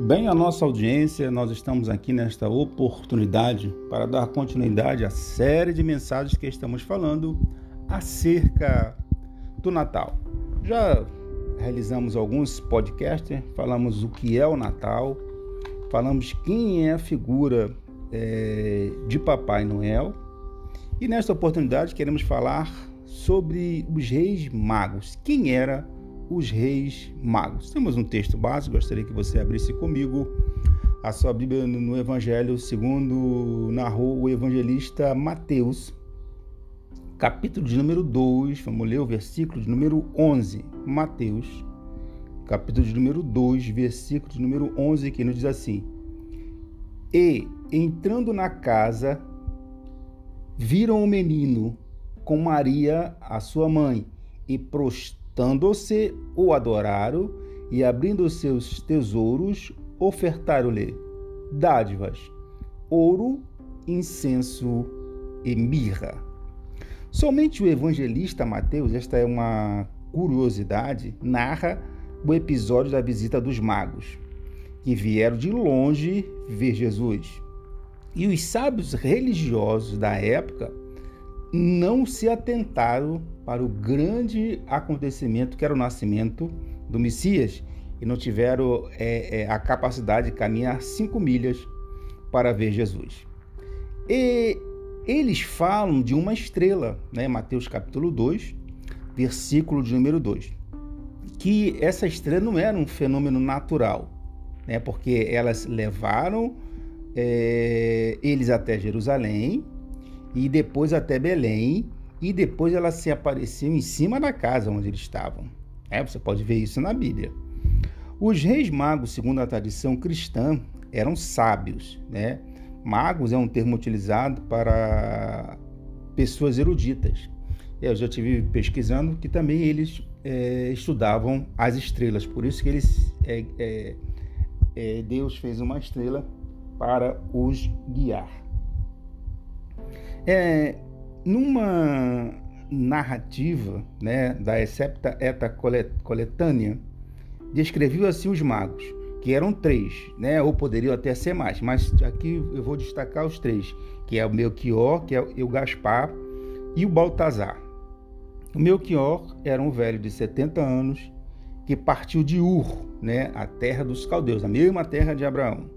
Bem, a nossa audiência, nós estamos aqui nesta oportunidade para dar continuidade à série de mensagens que estamos falando acerca do Natal. Já realizamos alguns podcasts, falamos o que é o Natal, falamos quem é a figura é, de Papai Noel e nesta oportunidade queremos falar sobre os reis magos. Quem era os reis magos? Temos um texto básico, gostaria que você abrisse comigo a sua Bíblia no Evangelho segundo narrou o evangelista Mateus, capítulo de número 2, vamos ler o versículo de número 11. Mateus, capítulo de número 2, versículo de número 11, que nos diz assim: E, entrando na casa, viram o menino com Maria, a sua mãe, e prostrando-se, o adoraram, e abrindo seus tesouros, ofertaram-lhe dádivas, ouro, incenso e mirra. Somente o evangelista Mateus, esta é uma curiosidade, narra o episódio da visita dos magos, que vieram de longe ver Jesus. E os sábios religiosos da época não se atentaram para o grande acontecimento que era o nascimento do Messias e não tiveram é, é, a capacidade de caminhar cinco milhas para ver Jesus. E eles falam de uma estrela, né? Mateus capítulo 2, versículo de número 2, que essa estrela não era um fenômeno natural, né? porque elas levaram é, eles até Jerusalém e depois até Belém, e depois ela se apareceu em cima da casa onde eles estavam. É, você pode ver isso na Bíblia. Os reis magos, segundo a tradição cristã, eram sábios. Né? Magos é um termo utilizado para pessoas eruditas. Eu já tive pesquisando que também eles é, estudavam as estrelas, por isso que eles é, é, é Deus fez uma estrela para os guiar. É, numa narrativa né, da Excepta Eta Coletânea, descreveu assim os magos, que eram três, né, ou poderiam até ser mais, mas aqui eu vou destacar os três, que é o Melchior, que é o Gaspar e o Baltazar. O Melchior era um velho de 70 anos que partiu de Ur, né, a terra dos caldeus, a mesma terra de Abraão.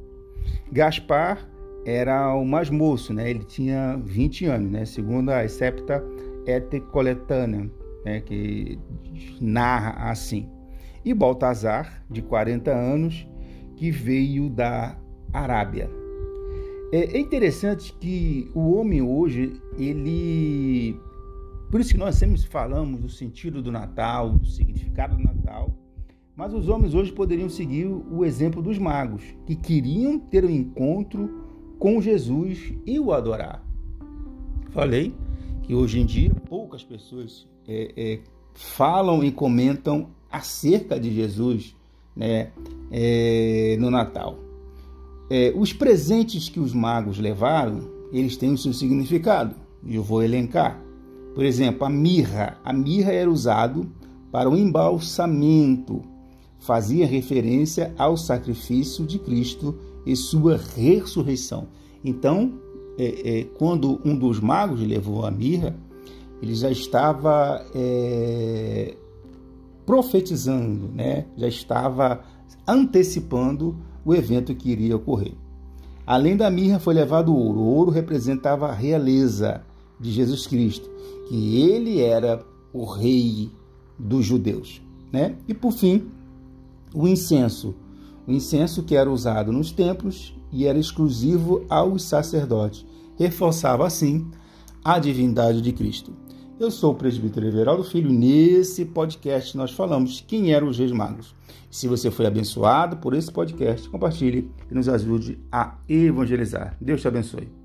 Gaspar era o mais moço, né? Ele tinha 20 anos, né? Segundo a Septa Etecoletânea, né? que narra assim. E Baltazar, de 40 anos, que veio da Arábia. É, é interessante que o homem hoje, ele... Por isso que nós sempre falamos do sentido do Natal, do significado do Natal, mas os homens hoje poderiam seguir o exemplo dos magos, que queriam ter um encontro com Jesus e o adorar. Falei que hoje em dia poucas pessoas é, é, falam e comentam acerca de Jesus né, é, no Natal. É, os presentes que os magos levaram, eles têm o seu significado. E eu vou elencar. Por exemplo, a mirra. A mirra era usado para o embalsamento. Fazia referência ao sacrifício de Cristo e sua ressurreição. Então, é, é, quando um dos magos levou a mirra, ele já estava é, profetizando, né? já estava antecipando o evento que iria ocorrer. Além da mirra foi levado o ouro. O ouro representava a realeza de Jesus Cristo, que ele era o rei dos judeus. Né? E por fim, o incenso o incenso que era usado nos templos e era exclusivo aos sacerdotes, reforçava assim a divindade de Cristo. Eu sou o presbítero Everaldo Filho. Nesse podcast nós falamos quem eram os reis magos. Se você foi abençoado por esse podcast, compartilhe e nos ajude a evangelizar. Deus te abençoe.